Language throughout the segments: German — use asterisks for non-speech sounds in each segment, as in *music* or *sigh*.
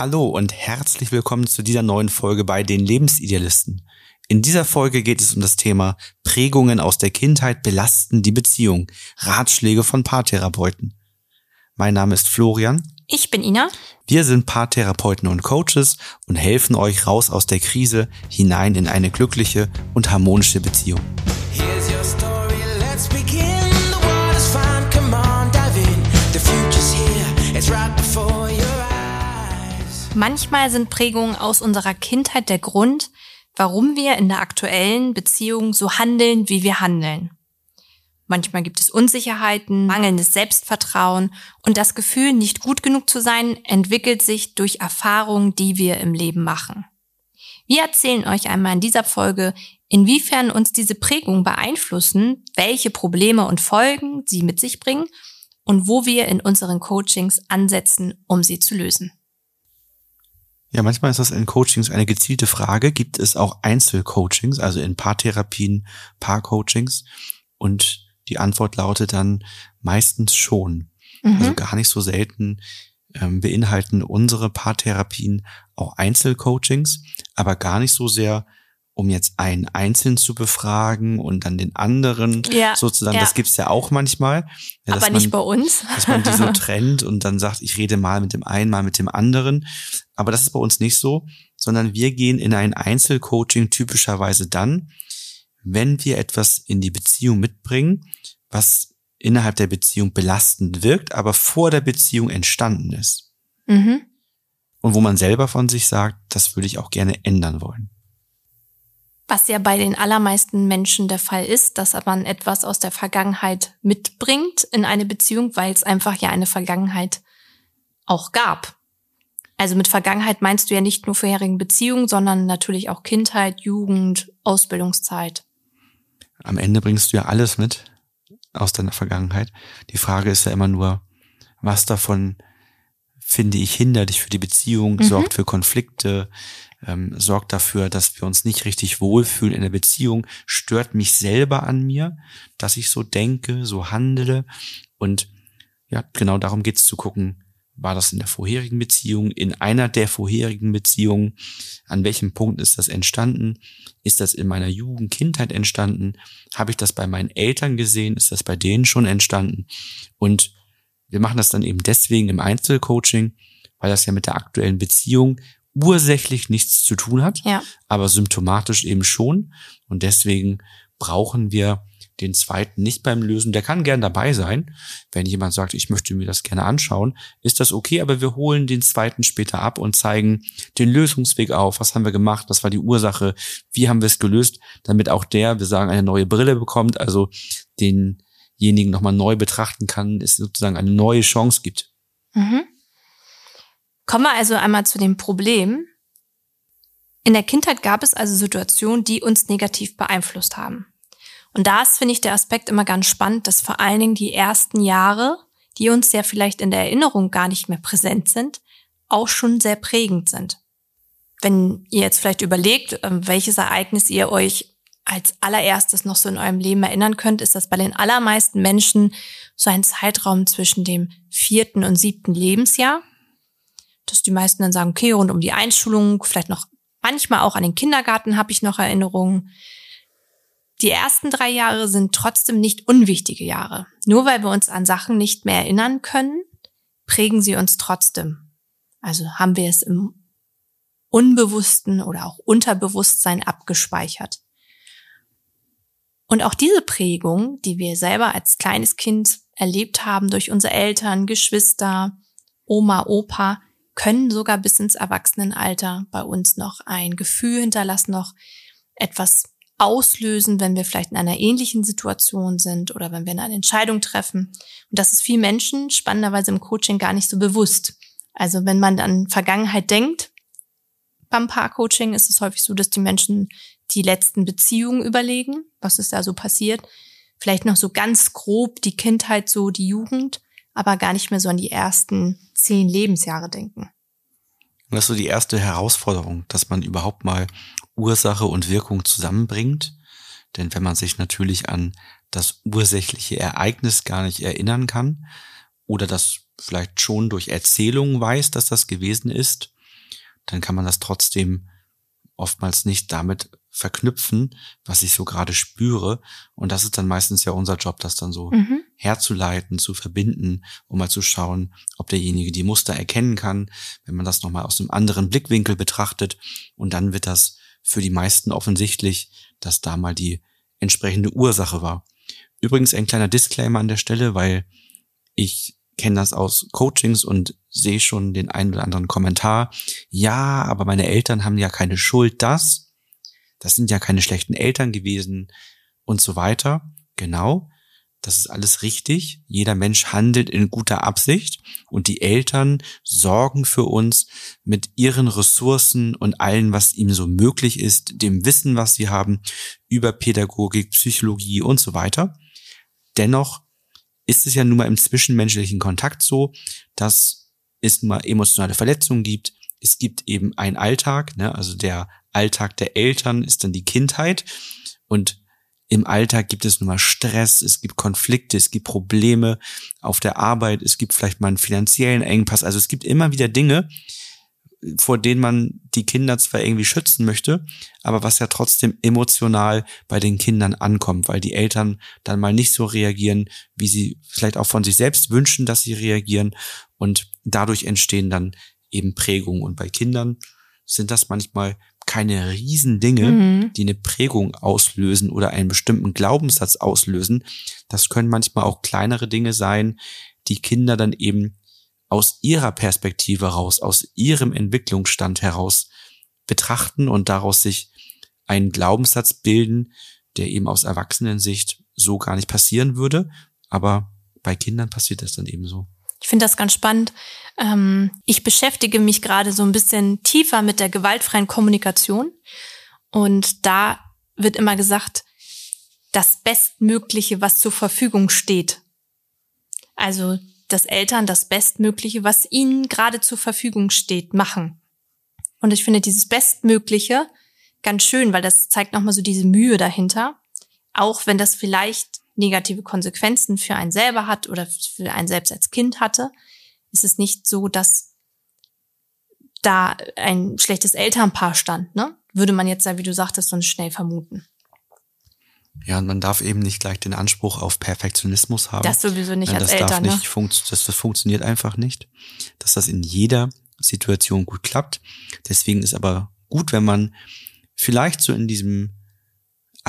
Hallo und herzlich willkommen zu dieser neuen Folge bei den Lebensidealisten. In dieser Folge geht es um das Thema Prägungen aus der Kindheit belasten die Beziehung. Ratschläge von Paartherapeuten. Mein Name ist Florian. Ich bin Ina. Wir sind Paartherapeuten und Coaches und helfen euch raus aus der Krise hinein in eine glückliche und harmonische Beziehung. Manchmal sind Prägungen aus unserer Kindheit der Grund, warum wir in der aktuellen Beziehung so handeln, wie wir handeln. Manchmal gibt es Unsicherheiten, mangelndes Selbstvertrauen und das Gefühl, nicht gut genug zu sein, entwickelt sich durch Erfahrungen, die wir im Leben machen. Wir erzählen euch einmal in dieser Folge, inwiefern uns diese Prägungen beeinflussen, welche Probleme und Folgen sie mit sich bringen und wo wir in unseren Coachings ansetzen, um sie zu lösen. Ja, manchmal ist das in Coachings eine gezielte Frage. Gibt es auch Einzelcoachings, also in Paartherapien, Paarcoachings? Und die Antwort lautet dann meistens schon. Mhm. Also gar nicht so selten ähm, beinhalten unsere Paartherapien auch Einzelcoachings, aber gar nicht so sehr um jetzt einen einzeln zu befragen und dann den anderen ja, sozusagen, ja. das gibt's ja auch manchmal. Ja, Aber man, nicht bei uns. dass man die so *laughs* trennt und dann sagt, ich rede mal mit dem einen, mal mit dem anderen. Aber das ist bei uns nicht so, sondern wir gehen in ein Einzelcoaching typischerweise dann, wenn wir etwas in die Beziehung mitbringen, was innerhalb der Beziehung belastend wirkt, aber vor der Beziehung entstanden ist. Mhm. Und wo man selber von sich sagt, das würde ich auch gerne ändern wollen. Was ja bei den allermeisten Menschen der Fall ist, dass man etwas aus der Vergangenheit mitbringt in eine Beziehung, weil es einfach ja eine Vergangenheit auch gab. Also mit Vergangenheit meinst du ja nicht nur vorherigen Beziehungen, sondern natürlich auch Kindheit, Jugend, Ausbildungszeit. Am Ende bringst du ja alles mit aus deiner Vergangenheit. Die Frage ist ja immer nur, was davon finde ich hinderlich für die Beziehung, mhm. sorgt für Konflikte, ähm, sorgt dafür, dass wir uns nicht richtig wohlfühlen in der Beziehung, stört mich selber an mir, dass ich so denke, so handele. Und ja, genau darum geht's zu gucken, war das in der vorherigen Beziehung, in einer der vorherigen Beziehungen, an welchem Punkt ist das entstanden? Ist das in meiner Jugend, Kindheit entstanden? Habe ich das bei meinen Eltern gesehen? Ist das bei denen schon entstanden? Und wir machen das dann eben deswegen im Einzelcoaching, weil das ja mit der aktuellen Beziehung ursächlich nichts zu tun hat, ja. aber symptomatisch eben schon. Und deswegen brauchen wir den zweiten nicht beim Lösen. Der kann gern dabei sein. Wenn jemand sagt, ich möchte mir das gerne anschauen, ist das okay, aber wir holen den zweiten später ab und zeigen den Lösungsweg auf. Was haben wir gemacht? Was war die Ursache? Wie haben wir es gelöst? Damit auch der, wir sagen, eine neue Brille bekommt, also denjenigen nochmal neu betrachten kann, es sozusagen eine neue Chance gibt. Mhm. Kommen wir also einmal zu dem Problem. In der Kindheit gab es also Situationen, die uns negativ beeinflusst haben. Und da ist, finde ich, der Aspekt immer ganz spannend, dass vor allen Dingen die ersten Jahre, die uns ja vielleicht in der Erinnerung gar nicht mehr präsent sind, auch schon sehr prägend sind. Wenn ihr jetzt vielleicht überlegt, ähm, welches Ereignis ihr euch als allererstes noch so in eurem Leben erinnern könnt, ist das bei den allermeisten Menschen so ein Zeitraum zwischen dem vierten und siebten Lebensjahr dass die meisten dann sagen, okay, rund um die Einschulung, vielleicht noch manchmal auch an den Kindergarten habe ich noch Erinnerungen. Die ersten drei Jahre sind trotzdem nicht unwichtige Jahre. Nur weil wir uns an Sachen nicht mehr erinnern können, prägen sie uns trotzdem. Also haben wir es im Unbewussten oder auch Unterbewusstsein abgespeichert. Und auch diese Prägung, die wir selber als kleines Kind erlebt haben durch unsere Eltern, Geschwister, Oma, Opa, können sogar bis ins Erwachsenenalter bei uns noch ein Gefühl hinterlassen, noch etwas auslösen, wenn wir vielleicht in einer ähnlichen Situation sind oder wenn wir eine Entscheidung treffen. Und das ist vielen Menschen spannenderweise im Coaching gar nicht so bewusst. Also wenn man an Vergangenheit denkt, beim Paarcoaching ist es häufig so, dass die Menschen die letzten Beziehungen überlegen, was ist da so passiert. Vielleicht noch so ganz grob die Kindheit, so die Jugend aber gar nicht mehr so an die ersten zehn Lebensjahre denken. Und das ist so die erste Herausforderung, dass man überhaupt mal Ursache und Wirkung zusammenbringt. Denn wenn man sich natürlich an das ursächliche Ereignis gar nicht erinnern kann oder das vielleicht schon durch Erzählungen weiß, dass das gewesen ist, dann kann man das trotzdem oftmals nicht damit verknüpfen, was ich so gerade spüre. Und das ist dann meistens ja unser Job, das dann so mhm. Herzuleiten, zu verbinden, um mal zu schauen, ob derjenige die Muster erkennen kann, wenn man das nochmal aus einem anderen Blickwinkel betrachtet. Und dann wird das für die meisten offensichtlich, dass da mal die entsprechende Ursache war. Übrigens ein kleiner Disclaimer an der Stelle, weil ich kenne das aus Coachings und sehe schon den einen oder anderen Kommentar. Ja, aber meine Eltern haben ja keine Schuld, das. Das sind ja keine schlechten Eltern gewesen und so weiter. Genau. Das ist alles richtig. Jeder Mensch handelt in guter Absicht und die Eltern sorgen für uns mit ihren Ressourcen und allen, was ihm so möglich ist, dem Wissen, was sie haben über Pädagogik, Psychologie und so weiter. Dennoch ist es ja nun mal im zwischenmenschlichen Kontakt so, dass es nun mal emotionale Verletzungen gibt. Es gibt eben einen Alltag, ne? also der Alltag der Eltern ist dann die Kindheit und im Alltag gibt es nun mal Stress, es gibt Konflikte, es gibt Probleme auf der Arbeit, es gibt vielleicht mal einen finanziellen Engpass. Also es gibt immer wieder Dinge, vor denen man die Kinder zwar irgendwie schützen möchte, aber was ja trotzdem emotional bei den Kindern ankommt, weil die Eltern dann mal nicht so reagieren, wie sie vielleicht auch von sich selbst wünschen, dass sie reagieren und dadurch entstehen dann eben Prägungen und bei Kindern sind das manchmal keine Riesendinge, mhm. die eine Prägung auslösen oder einen bestimmten Glaubenssatz auslösen. Das können manchmal auch kleinere Dinge sein, die Kinder dann eben aus ihrer Perspektive heraus, aus ihrem Entwicklungsstand heraus betrachten und daraus sich einen Glaubenssatz bilden, der eben aus Erwachsenensicht so gar nicht passieren würde. Aber bei Kindern passiert das dann eben so. Ich finde das ganz spannend. Ähm, ich beschäftige mich gerade so ein bisschen tiefer mit der gewaltfreien Kommunikation. Und da wird immer gesagt, das Bestmögliche, was zur Verfügung steht. Also, dass Eltern das Bestmögliche, was ihnen gerade zur Verfügung steht, machen. Und ich finde dieses Bestmögliche ganz schön, weil das zeigt nochmal so diese Mühe dahinter. Auch wenn das vielleicht negative Konsequenzen für einen selber hat oder für einen selbst als Kind hatte, ist es nicht so, dass da ein schlechtes Elternpaar stand, ne? Würde man jetzt, wie du sagtest, sonst schnell vermuten. Ja, und man darf eben nicht gleich den Anspruch auf Perfektionismus haben. Das sowieso nicht das als Eltern. Darf nicht ne? das, das funktioniert einfach nicht, dass das in jeder Situation gut klappt. Deswegen ist aber gut, wenn man vielleicht so in diesem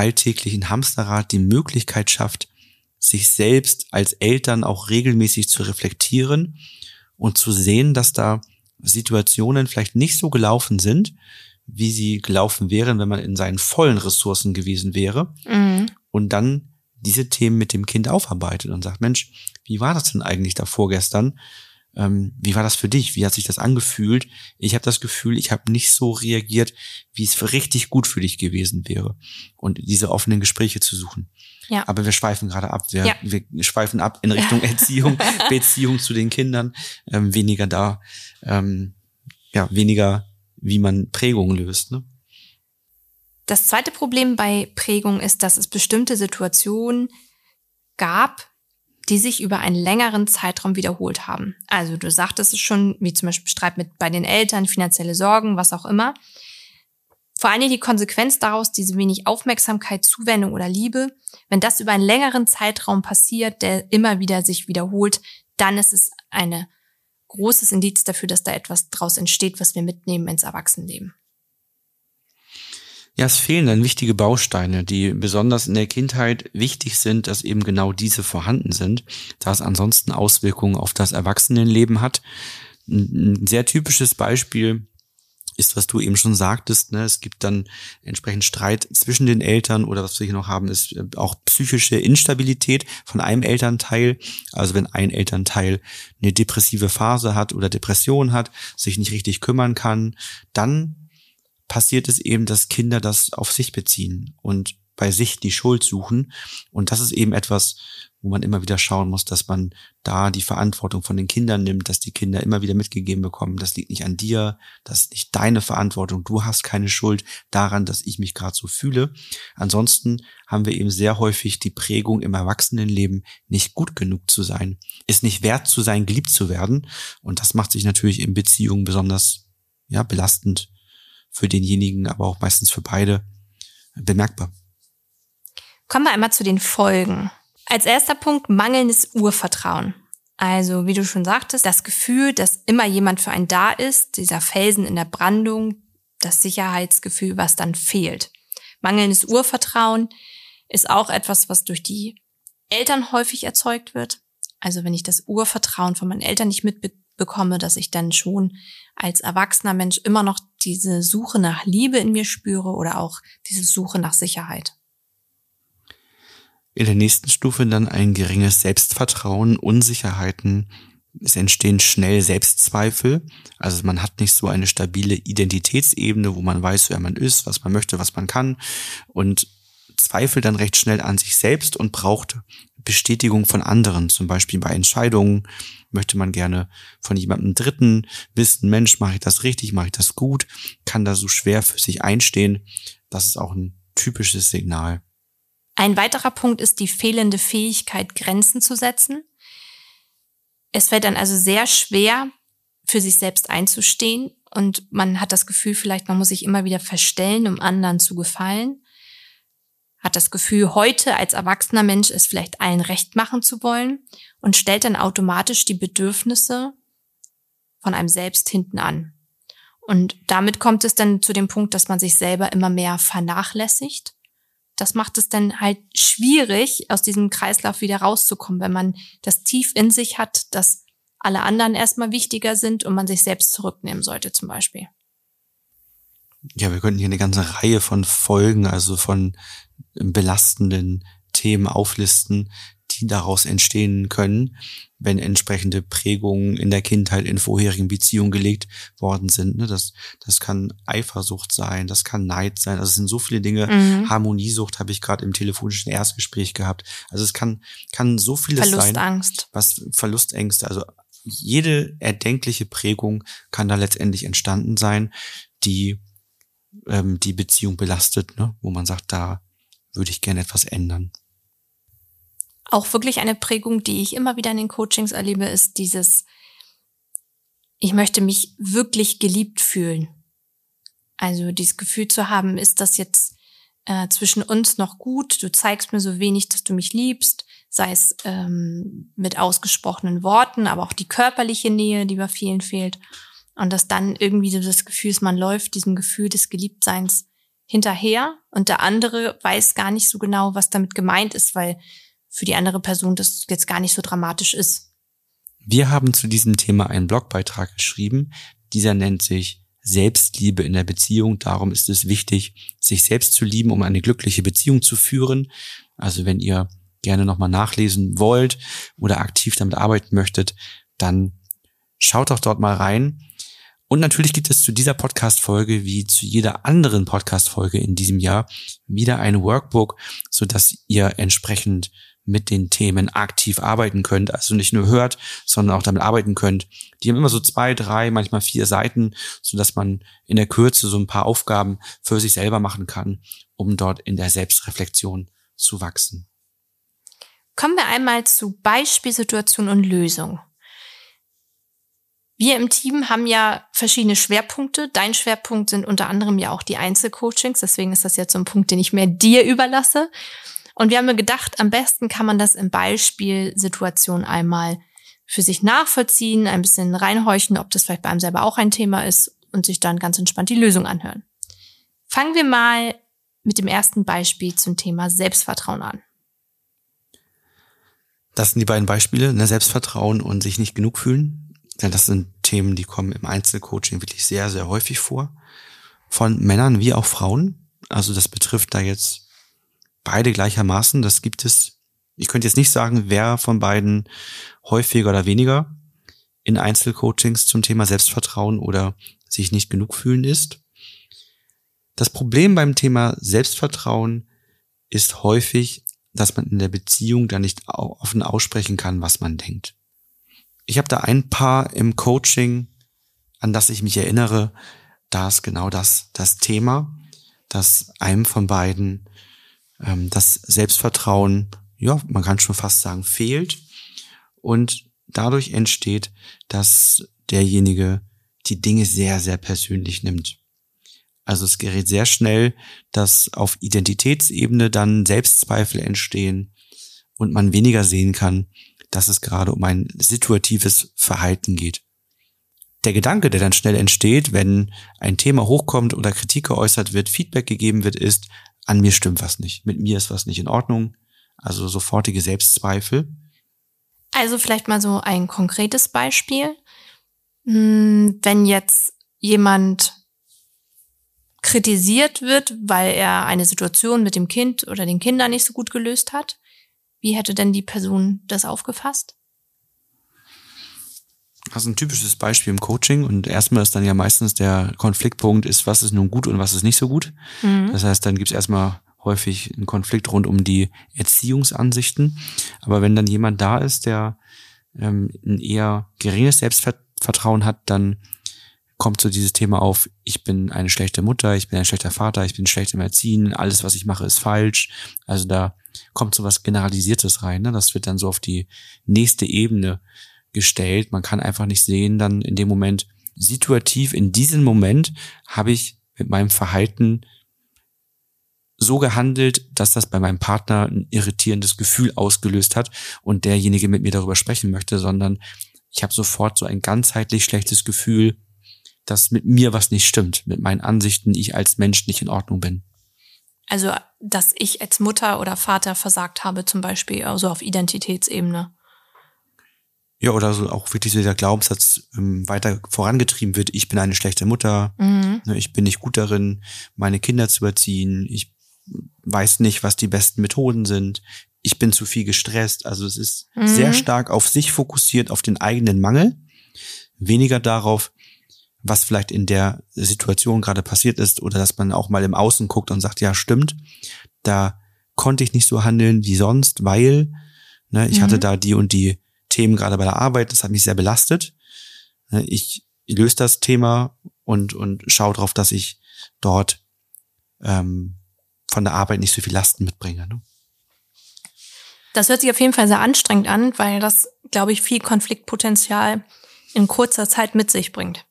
alltäglichen Hamsterrad die Möglichkeit schafft, sich selbst als Eltern auch regelmäßig zu reflektieren und zu sehen, dass da Situationen vielleicht nicht so gelaufen sind, wie sie gelaufen wären, wenn man in seinen vollen Ressourcen gewesen wäre. Mhm. Und dann diese Themen mit dem Kind aufarbeitet und sagt, Mensch, wie war das denn eigentlich da vorgestern? Ähm, wie war das für dich? Wie hat sich das angefühlt? Ich habe das Gefühl, ich habe nicht so reagiert, wie es richtig gut für dich gewesen wäre. Und diese offenen Gespräche zu suchen. Ja. Aber wir schweifen gerade ab. Wir, ja. wir schweifen ab in Richtung Erziehung, *laughs* Beziehung zu den Kindern. Ähm, weniger da, ähm, ja, weniger, wie man Prägungen löst. Ne? Das zweite Problem bei Prägung ist, dass es bestimmte Situationen gab, die sich über einen längeren Zeitraum wiederholt haben. Also du sagtest es schon, wie zum Beispiel Streit mit bei den Eltern, finanzielle Sorgen, was auch immer. Vor allen Dingen die Konsequenz daraus, diese wenig Aufmerksamkeit, Zuwendung oder Liebe, wenn das über einen längeren Zeitraum passiert, der immer wieder sich wiederholt, dann ist es ein großes Indiz dafür, dass da etwas draus entsteht, was wir mitnehmen ins Erwachsenenleben. Ja, es fehlen dann wichtige Bausteine, die besonders in der Kindheit wichtig sind, dass eben genau diese vorhanden sind, da es ansonsten Auswirkungen auf das Erwachsenenleben hat. Ein sehr typisches Beispiel ist, was du eben schon sagtest, ne, es gibt dann entsprechend Streit zwischen den Eltern oder was wir hier noch haben, ist äh, auch psychische Instabilität von einem Elternteil. Also wenn ein Elternteil eine depressive Phase hat oder Depression hat, sich nicht richtig kümmern kann, dann passiert es eben, dass Kinder das auf sich beziehen und bei sich die Schuld suchen. Und das ist eben etwas, wo man immer wieder schauen muss, dass man da die Verantwortung von den Kindern nimmt, dass die Kinder immer wieder mitgegeben bekommen, das liegt nicht an dir, das ist nicht deine Verantwortung, du hast keine Schuld daran, dass ich mich gerade so fühle. Ansonsten haben wir eben sehr häufig die Prägung im Erwachsenenleben, nicht gut genug zu sein, ist nicht wert zu sein, geliebt zu werden. Und das macht sich natürlich in Beziehungen besonders ja belastend für denjenigen, aber auch meistens für beide bemerkbar. Kommen wir einmal zu den Folgen. Als erster Punkt mangelndes Urvertrauen. Also, wie du schon sagtest, das Gefühl, dass immer jemand für einen da ist, dieser Felsen in der Brandung, das Sicherheitsgefühl, was dann fehlt. Mangelndes Urvertrauen ist auch etwas, was durch die Eltern häufig erzeugt wird. Also wenn ich das Urvertrauen von meinen Eltern nicht mitbekomme, dass ich dann schon als erwachsener Mensch immer noch diese Suche nach Liebe in mir spüre oder auch diese Suche nach Sicherheit. In der nächsten Stufe dann ein geringes Selbstvertrauen, Unsicherheiten. Es entstehen schnell Selbstzweifel. Also man hat nicht so eine stabile Identitätsebene, wo man weiß, wer man ist, was man möchte, was man kann und zweifelt dann recht schnell an sich selbst und braucht Bestätigung von anderen. Zum Beispiel bei Entscheidungen möchte man gerne von jemandem Dritten wissen, Mensch, mache ich das richtig, mache ich das gut, kann da so schwer für sich einstehen. Das ist auch ein typisches Signal. Ein weiterer Punkt ist die fehlende Fähigkeit, Grenzen zu setzen. Es fällt dann also sehr schwer, für sich selbst einzustehen und man hat das Gefühl, vielleicht man muss sich immer wieder verstellen, um anderen zu gefallen. Hat das Gefühl, heute als erwachsener Mensch es vielleicht allen recht machen zu wollen und stellt dann automatisch die Bedürfnisse von einem selbst hinten an. Und damit kommt es dann zu dem Punkt, dass man sich selber immer mehr vernachlässigt das macht es dann halt schwierig, aus diesem Kreislauf wieder rauszukommen, wenn man das tief in sich hat, dass alle anderen erstmal wichtiger sind und man sich selbst zurücknehmen sollte zum Beispiel. Ja, wir könnten hier eine ganze Reihe von Folgen, also von belastenden Themen auflisten, die daraus entstehen können, wenn entsprechende Prägungen in der Kindheit in vorherigen Beziehungen gelegt worden sind. Ne? Das, das kann Eifersucht sein, das kann Neid sein. Also es sind so viele Dinge. Mhm. Harmoniesucht habe ich gerade im telefonischen Erstgespräch gehabt. Also es kann, kann so vieles Verlustangst. sein. Was Verlustängste, also jede erdenkliche Prägung kann da letztendlich entstanden sein, die ähm, die Beziehung belastet, ne? wo man sagt, da würde ich gerne etwas ändern auch wirklich eine Prägung, die ich immer wieder in den Coachings erlebe, ist dieses, ich möchte mich wirklich geliebt fühlen. Also dieses Gefühl zu haben, ist das jetzt äh, zwischen uns noch gut? Du zeigst mir so wenig, dass du mich liebst, sei es ähm, mit ausgesprochenen Worten, aber auch die körperliche Nähe, die bei vielen fehlt. Und dass dann irgendwie so das Gefühl ist, man läuft diesem Gefühl des Geliebtseins hinterher und der andere weiß gar nicht so genau, was damit gemeint ist, weil für die andere Person das jetzt gar nicht so dramatisch ist. Wir haben zu diesem Thema einen Blogbeitrag geschrieben. Dieser nennt sich Selbstliebe in der Beziehung. Darum ist es wichtig, sich selbst zu lieben, um eine glückliche Beziehung zu führen. Also wenn ihr gerne nochmal nachlesen wollt oder aktiv damit arbeiten möchtet, dann schaut doch dort mal rein. Und natürlich gibt es zu dieser Podcast-Folge wie zu jeder anderen Podcast-Folge in diesem Jahr wieder ein Workbook, so dass ihr entsprechend mit den Themen aktiv arbeiten könnt, also nicht nur hört, sondern auch damit arbeiten könnt. Die haben immer so zwei, drei, manchmal vier Seiten, so dass man in der Kürze so ein paar Aufgaben für sich selber machen kann, um dort in der Selbstreflexion zu wachsen. Kommen wir einmal zu Beispielsituation und Lösung. Wir im Team haben ja verschiedene Schwerpunkte. Dein Schwerpunkt sind unter anderem ja auch die Einzelcoachings. Deswegen ist das jetzt so ein Punkt, den ich mehr dir überlasse. Und wir haben mir gedacht, am besten kann man das in Beispielsituationen einmal für sich nachvollziehen, ein bisschen reinhorchen, ob das vielleicht bei einem selber auch ein Thema ist und sich dann ganz entspannt die Lösung anhören. Fangen wir mal mit dem ersten Beispiel zum Thema Selbstvertrauen an. Das sind die beiden Beispiele, ne, Selbstvertrauen und sich nicht genug fühlen. Denn das sind Themen, die kommen im Einzelcoaching wirklich sehr, sehr häufig vor. Von Männern wie auch Frauen. Also das betrifft da jetzt beide gleichermaßen. Das gibt es. Ich könnte jetzt nicht sagen, wer von beiden häufiger oder weniger in Einzelcoachings zum Thema Selbstvertrauen oder sich nicht genug fühlen ist. Das Problem beim Thema Selbstvertrauen ist häufig, dass man in der Beziehung da nicht offen aussprechen kann, was man denkt. Ich habe da ein Paar im Coaching, an das ich mich erinnere, da ist genau das das Thema, dass einem von beiden ähm, das Selbstvertrauen, ja, man kann schon fast sagen, fehlt. Und dadurch entsteht, dass derjenige die Dinge sehr, sehr persönlich nimmt. Also es gerät sehr schnell, dass auf Identitätsebene dann Selbstzweifel entstehen und man weniger sehen kann, dass es gerade um ein situatives Verhalten geht. Der Gedanke, der dann schnell entsteht, wenn ein Thema hochkommt oder Kritik geäußert wird, Feedback gegeben wird, ist, an mir stimmt was nicht, mit mir ist was nicht in Ordnung, also sofortige Selbstzweifel. Also vielleicht mal so ein konkretes Beispiel. Hm, wenn jetzt jemand kritisiert wird, weil er eine Situation mit dem Kind oder den Kindern nicht so gut gelöst hat, wie hätte denn die Person das aufgefasst? Das ist ein typisches Beispiel im Coaching und erstmal ist dann ja meistens der Konfliktpunkt ist, was ist nun gut und was ist nicht so gut. Mhm. Das heißt, dann gibt es erstmal häufig einen Konflikt rund um die Erziehungsansichten. Aber wenn dann jemand da ist, der ähm, ein eher geringes Selbstvertrauen hat, dann kommt so dieses Thema auf, ich bin eine schlechte Mutter, ich bin ein schlechter Vater, ich bin schlecht im Erziehen, alles, was ich mache, ist falsch. Also da kommt so was Generalisiertes rein. Ne? Das wird dann so auf die nächste Ebene gestellt. Man kann einfach nicht sehen, dann in dem Moment, situativ in diesem Moment habe ich mit meinem Verhalten so gehandelt, dass das bei meinem Partner ein irritierendes Gefühl ausgelöst hat und derjenige mit mir darüber sprechen möchte, sondern ich habe sofort so ein ganzheitlich schlechtes Gefühl, dass mit mir was nicht stimmt, mit meinen Ansichten, ich als Mensch nicht in Ordnung bin. Also, dass ich als Mutter oder Vater versagt habe, zum Beispiel, also auf Identitätsebene. Ja, oder so auch wirklich so dieser Glaubenssatz ähm, weiter vorangetrieben wird, ich bin eine schlechte Mutter, mhm. ne, ich bin nicht gut darin, meine Kinder zu erziehen, ich weiß nicht, was die besten Methoden sind. Ich bin zu viel gestresst. Also es ist mhm. sehr stark auf sich fokussiert, auf den eigenen Mangel, weniger darauf, was vielleicht in der Situation gerade passiert ist oder dass man auch mal im Außen guckt und sagt, ja, stimmt, da konnte ich nicht so handeln wie sonst, weil ne, ich mhm. hatte da die und die Themen gerade bei der Arbeit, das hat mich sehr belastet. Ne, ich löse das Thema und, und schaue darauf, dass ich dort ähm, von der Arbeit nicht so viel Lasten mitbringe. Ne? Das hört sich auf jeden Fall sehr anstrengend an, weil das, glaube ich, viel Konfliktpotenzial in kurzer Zeit mit sich bringt.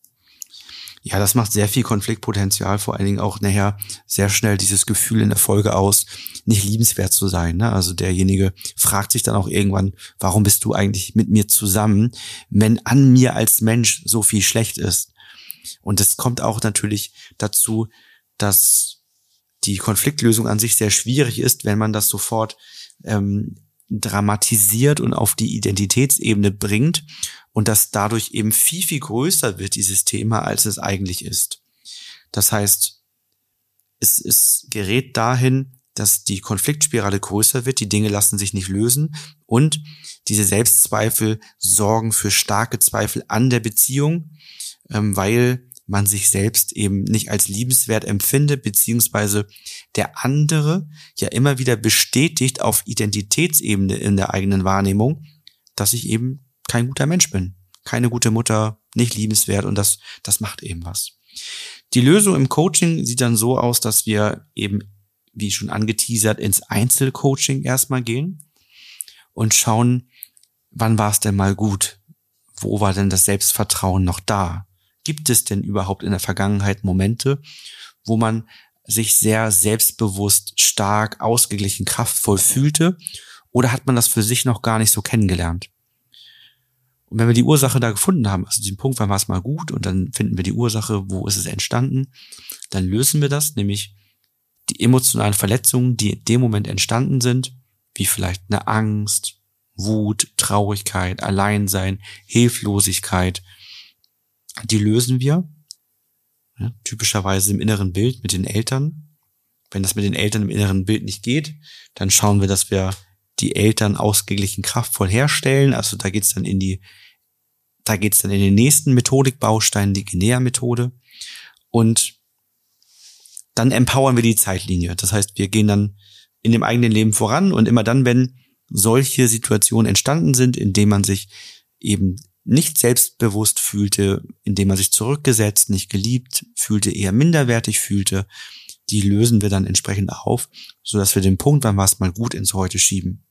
Ja, das macht sehr viel Konfliktpotenzial, vor allen Dingen auch nachher sehr schnell dieses Gefühl in der Folge aus, nicht liebenswert zu sein. Ne? Also derjenige fragt sich dann auch irgendwann, warum bist du eigentlich mit mir zusammen, wenn an mir als Mensch so viel schlecht ist. Und es kommt auch natürlich dazu, dass die Konfliktlösung an sich sehr schwierig ist, wenn man das sofort ähm, dramatisiert und auf die Identitätsebene bringt und das dadurch eben viel, viel größer wird, dieses Thema, als es eigentlich ist. Das heißt, es, es gerät dahin, dass die Konfliktspirale größer wird, die Dinge lassen sich nicht lösen und diese Selbstzweifel sorgen für starke Zweifel an der Beziehung, ähm, weil man sich selbst eben nicht als liebenswert empfindet, beziehungsweise der andere ja immer wieder bestätigt auf Identitätsebene in der eigenen Wahrnehmung, dass ich eben kein guter Mensch bin, keine gute Mutter, nicht liebenswert und das, das macht eben was. Die Lösung im Coaching sieht dann so aus, dass wir eben, wie schon angeteasert, ins Einzelcoaching erstmal gehen und schauen, wann war es denn mal gut? Wo war denn das Selbstvertrauen noch da? Gibt es denn überhaupt in der Vergangenheit Momente, wo man sich sehr selbstbewusst, stark, ausgeglichen, kraftvoll fühlte? Oder hat man das für sich noch gar nicht so kennengelernt? Und wenn wir die Ursache da gefunden haben, also diesen Punkt, wann war es mal gut, und dann finden wir die Ursache, wo ist es entstanden, dann lösen wir das, nämlich die emotionalen Verletzungen, die in dem Moment entstanden sind, wie vielleicht eine Angst, Wut, Traurigkeit, Alleinsein, Hilflosigkeit, die lösen wir ja, typischerweise im inneren Bild mit den Eltern. Wenn das mit den Eltern im inneren Bild nicht geht, dann schauen wir, dass wir die Eltern ausgeglichen kraftvoll herstellen. Also da geht's dann in die, da geht's dann in den nächsten Methodikbaustein, die Genea-Methode. Und dann empowern wir die Zeitlinie. Das heißt, wir gehen dann in dem eigenen Leben voran und immer dann, wenn solche Situationen entstanden sind, in denen man sich eben nicht selbstbewusst fühlte, indem man sich zurückgesetzt, nicht geliebt fühlte, eher minderwertig fühlte, die lösen wir dann entsprechend auf, so dass wir den Punkt, wann war es mal gut, ins Heute schieben.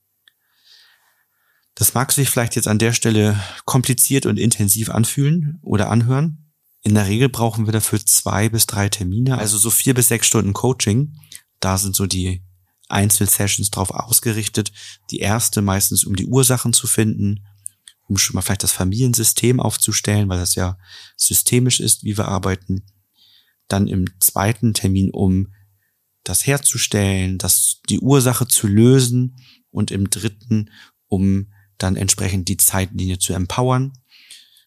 Das mag sich vielleicht jetzt an der Stelle kompliziert und intensiv anfühlen oder anhören. In der Regel brauchen wir dafür zwei bis drei Termine, also so vier bis sechs Stunden Coaching. Da sind so die Einzelsessions drauf ausgerichtet. Die erste meistens, um die Ursachen zu finden, um schon mal vielleicht das Familiensystem aufzustellen, weil das ja systemisch ist, wie wir arbeiten. Dann im zweiten Termin, um das herzustellen, das, die Ursache zu lösen und im dritten, um dann entsprechend die Zeitlinie zu empowern.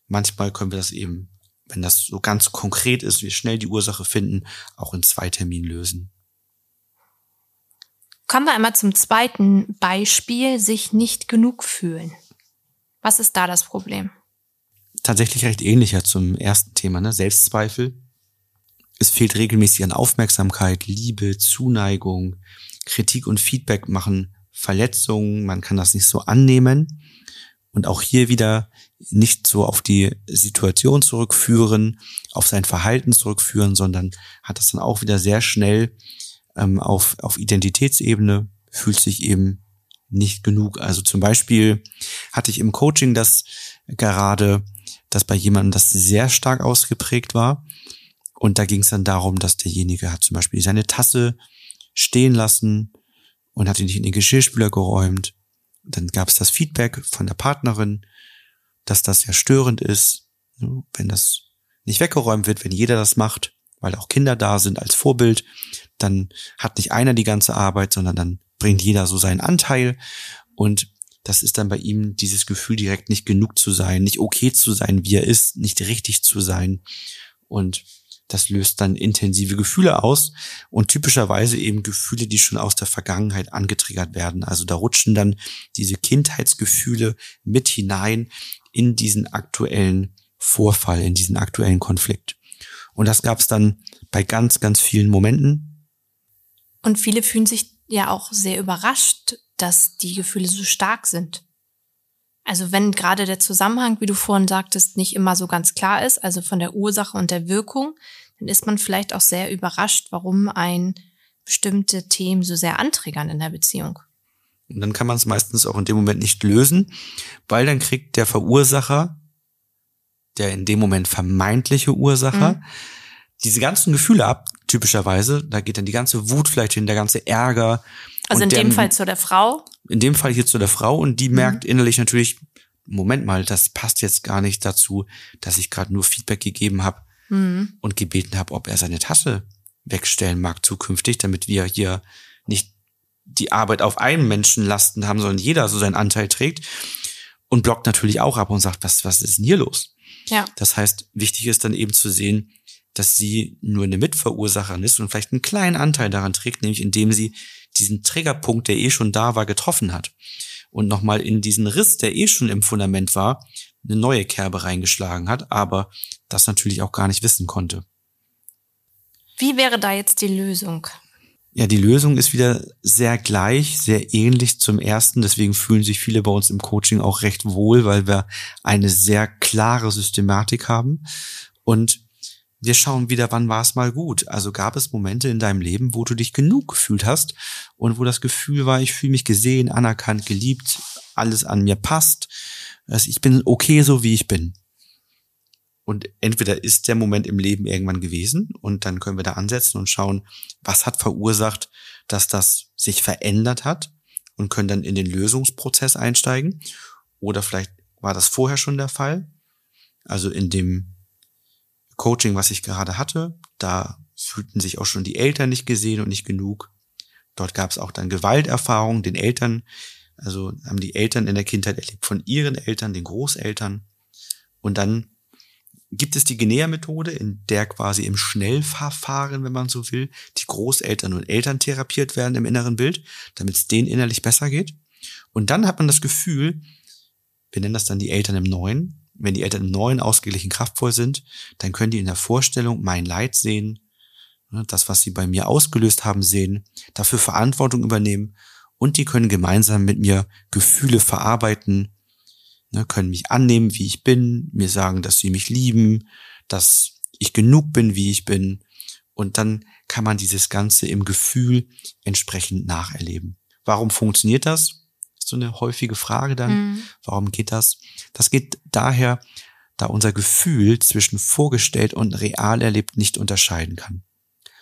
Manchmal können wir das eben, wenn das so ganz konkret ist, wir schnell die Ursache finden, auch in zwei Terminen lösen. Kommen wir einmal zum zweiten Beispiel, sich nicht genug fühlen. Was ist da das Problem? Tatsächlich recht ähnlicher zum ersten Thema, ne? Selbstzweifel. Es fehlt regelmäßig an Aufmerksamkeit, Liebe, Zuneigung, Kritik und Feedback machen Verletzungen, man kann das nicht so annehmen und auch hier wieder nicht so auf die Situation zurückführen, auf sein Verhalten zurückführen, sondern hat das dann auch wieder sehr schnell ähm, auf, auf Identitätsebene, fühlt sich eben nicht genug. Also zum Beispiel hatte ich im Coaching das gerade, dass bei jemandem das sehr stark ausgeprägt war. Und da ging es dann darum, dass derjenige hat zum Beispiel seine Tasse stehen lassen und hat ihn nicht in den Geschirrspüler geräumt. Dann gab es das Feedback von der Partnerin, dass das ja störend ist, ne, wenn das nicht weggeräumt wird, wenn jeder das macht, weil auch Kinder da sind als Vorbild, dann hat nicht einer die ganze Arbeit, sondern dann bringt jeder so seinen Anteil und das ist dann bei ihm dieses Gefühl direkt nicht genug zu sein, nicht okay zu sein, wie er ist, nicht richtig zu sein und das löst dann intensive Gefühle aus und typischerweise eben Gefühle, die schon aus der Vergangenheit angetriggert werden. Also da rutschen dann diese Kindheitsgefühle mit hinein in diesen aktuellen Vorfall, in diesen aktuellen Konflikt. Und das gab es dann bei ganz, ganz vielen Momenten. Und viele fühlen sich ja auch sehr überrascht, dass die Gefühle so stark sind. Also wenn gerade der Zusammenhang, wie du vorhin sagtest, nicht immer so ganz klar ist, also von der Ursache und der Wirkung, dann ist man vielleicht auch sehr überrascht, warum ein bestimmte Themen so sehr antriggern in der Beziehung. Und dann kann man es meistens auch in dem Moment nicht lösen, weil dann kriegt der Verursacher, der in dem Moment vermeintliche Ursacher, mhm. Diese ganzen Gefühle ab, typischerweise. Da geht dann die ganze Wut vielleicht hin, der ganze Ärger. Also in dem Fall zu der Frau? In dem Fall hier zu der Frau und die mhm. merkt innerlich natürlich, Moment mal, das passt jetzt gar nicht dazu, dass ich gerade nur Feedback gegeben habe mhm. und gebeten habe, ob er seine Tasse wegstellen mag zukünftig, damit wir hier nicht die Arbeit auf einen Menschen lasten haben, sondern jeder so seinen Anteil trägt und blockt natürlich auch ab und sagt, was, was ist denn hier los? Ja. Das heißt, wichtig ist dann eben zu sehen, dass sie nur eine Mitverursacherin ist und vielleicht einen kleinen Anteil daran trägt, nämlich indem sie diesen Triggerpunkt, der eh schon da war, getroffen hat und nochmal in diesen Riss, der eh schon im Fundament war, eine neue Kerbe reingeschlagen hat, aber das natürlich auch gar nicht wissen konnte. Wie wäre da jetzt die Lösung? Ja, die Lösung ist wieder sehr gleich, sehr ähnlich zum ersten. Deswegen fühlen sich viele bei uns im Coaching auch recht wohl, weil wir eine sehr klare Systematik haben. Und wir schauen wieder, wann war es mal gut. Also gab es Momente in deinem Leben, wo du dich genug gefühlt hast und wo das Gefühl war, ich fühle mich gesehen, anerkannt, geliebt, alles an mir passt. Also ich bin okay so, wie ich bin. Und entweder ist der Moment im Leben irgendwann gewesen und dann können wir da ansetzen und schauen, was hat verursacht, dass das sich verändert hat und können dann in den Lösungsprozess einsteigen. Oder vielleicht war das vorher schon der Fall. Also in dem Coaching, was ich gerade hatte, da fühlten sich auch schon die Eltern nicht gesehen und nicht genug. Dort gab es auch dann Gewalterfahrungen den Eltern, also haben die Eltern in der Kindheit erlebt von ihren Eltern, den Großeltern. Und dann gibt es die Genea-Methode, in der quasi im Schnellverfahren, wenn man so will, die Großeltern und Eltern therapiert werden im inneren Bild, damit es denen innerlich besser geht. Und dann hat man das Gefühl, wir nennen das dann die Eltern im Neuen, wenn die Eltern im Neuen ausgeglichen kraftvoll sind, dann können die in der Vorstellung mein Leid sehen, ne, das, was sie bei mir ausgelöst haben, sehen, dafür Verantwortung übernehmen und die können gemeinsam mit mir Gefühle verarbeiten, ne, können mich annehmen, wie ich bin, mir sagen, dass sie mich lieben, dass ich genug bin, wie ich bin. Und dann kann man dieses Ganze im Gefühl entsprechend nacherleben. Warum funktioniert das? So eine häufige Frage dann. Mhm. Warum geht das? Das geht daher, da unser Gefühl zwischen vorgestellt und real erlebt nicht unterscheiden kann.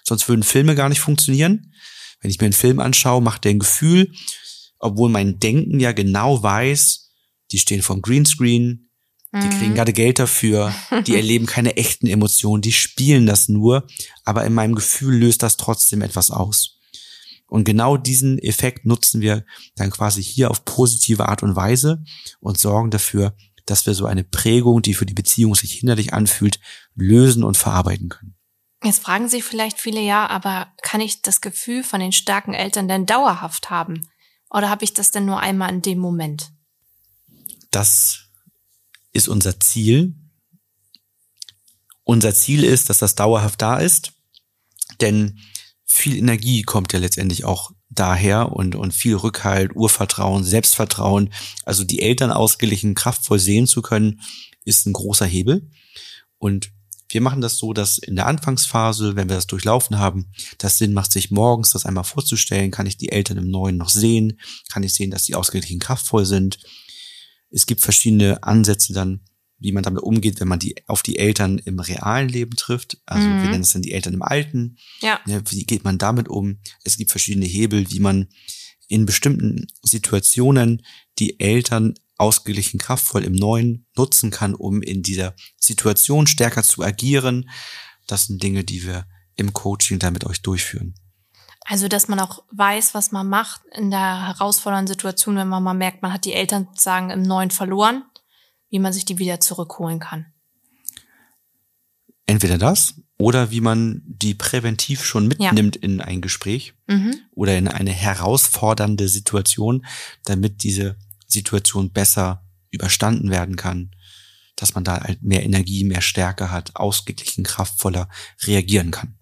Sonst würden Filme gar nicht funktionieren. Wenn ich mir einen Film anschaue, macht der ein Gefühl, obwohl mein Denken ja genau weiß, die stehen vom Greenscreen, die mhm. kriegen gerade Geld dafür, die *laughs* erleben keine echten Emotionen, die spielen das nur, aber in meinem Gefühl löst das trotzdem etwas aus. Und genau diesen Effekt nutzen wir dann quasi hier auf positive Art und Weise und sorgen dafür, dass wir so eine Prägung, die für die Beziehung sich hinderlich anfühlt, lösen und verarbeiten können. Jetzt fragen sich vielleicht viele, ja, aber kann ich das Gefühl von den starken Eltern denn dauerhaft haben? Oder habe ich das denn nur einmal in dem Moment? Das ist unser Ziel. Unser Ziel ist, dass das dauerhaft da ist, denn viel Energie kommt ja letztendlich auch daher und, und viel Rückhalt, Urvertrauen, Selbstvertrauen. Also die Eltern ausgeglichen, kraftvoll sehen zu können, ist ein großer Hebel. Und wir machen das so, dass in der Anfangsphase, wenn wir das durchlaufen haben, das Sinn macht, sich morgens das einmal vorzustellen. Kann ich die Eltern im Neuen noch sehen? Kann ich sehen, dass die ausgeglichen kraftvoll sind? Es gibt verschiedene Ansätze dann, wie man damit umgeht, wenn man die auf die Eltern im realen Leben trifft. Also mhm. wir nennen es dann die Eltern im Alten. Ja. ja. Wie geht man damit um? Es gibt verschiedene Hebel, wie man in bestimmten Situationen die Eltern ausgeglichen kraftvoll im Neuen nutzen kann, um in dieser Situation stärker zu agieren. Das sind Dinge, die wir im Coaching dann mit euch durchführen. Also, dass man auch weiß, was man macht in der herausfordernden Situation, wenn man mal merkt, man hat die Eltern sozusagen im Neuen verloren, wie man sich die wieder zurückholen kann. Entweder das oder wie man die präventiv schon mitnimmt ja. in ein Gespräch mhm. oder in eine herausfordernde Situation, damit diese Situation besser überstanden werden kann, dass man da halt mehr Energie, mehr Stärke hat, ausgeglichen, kraftvoller reagieren kann.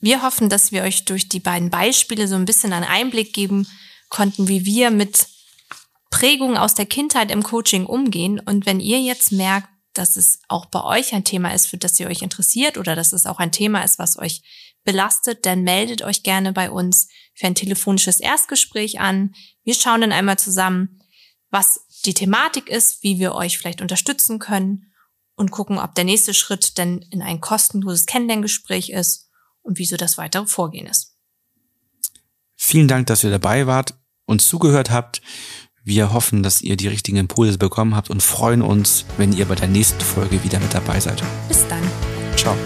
Wir hoffen, dass wir euch durch die beiden Beispiele so ein bisschen einen Einblick geben konnten, wie wir mit Prägungen aus der Kindheit im Coaching umgehen. Und wenn ihr jetzt merkt, dass es auch bei euch ein Thema ist, für das ihr euch interessiert oder dass es auch ein Thema ist, was euch belastet, dann meldet euch gerne bei uns für ein telefonisches Erstgespräch an. Wir schauen dann einmal zusammen, was die Thematik ist, wie wir euch vielleicht unterstützen können und gucken, ob der nächste Schritt denn in ein kostenloses Kennenlerngespräch ist und wieso das weitere Vorgehen ist. Vielen Dank, dass ihr dabei wart, und zugehört habt. Wir hoffen, dass ihr die richtigen Impulse bekommen habt und freuen uns, wenn ihr bei der nächsten Folge wieder mit dabei seid. Bis dann. Ciao.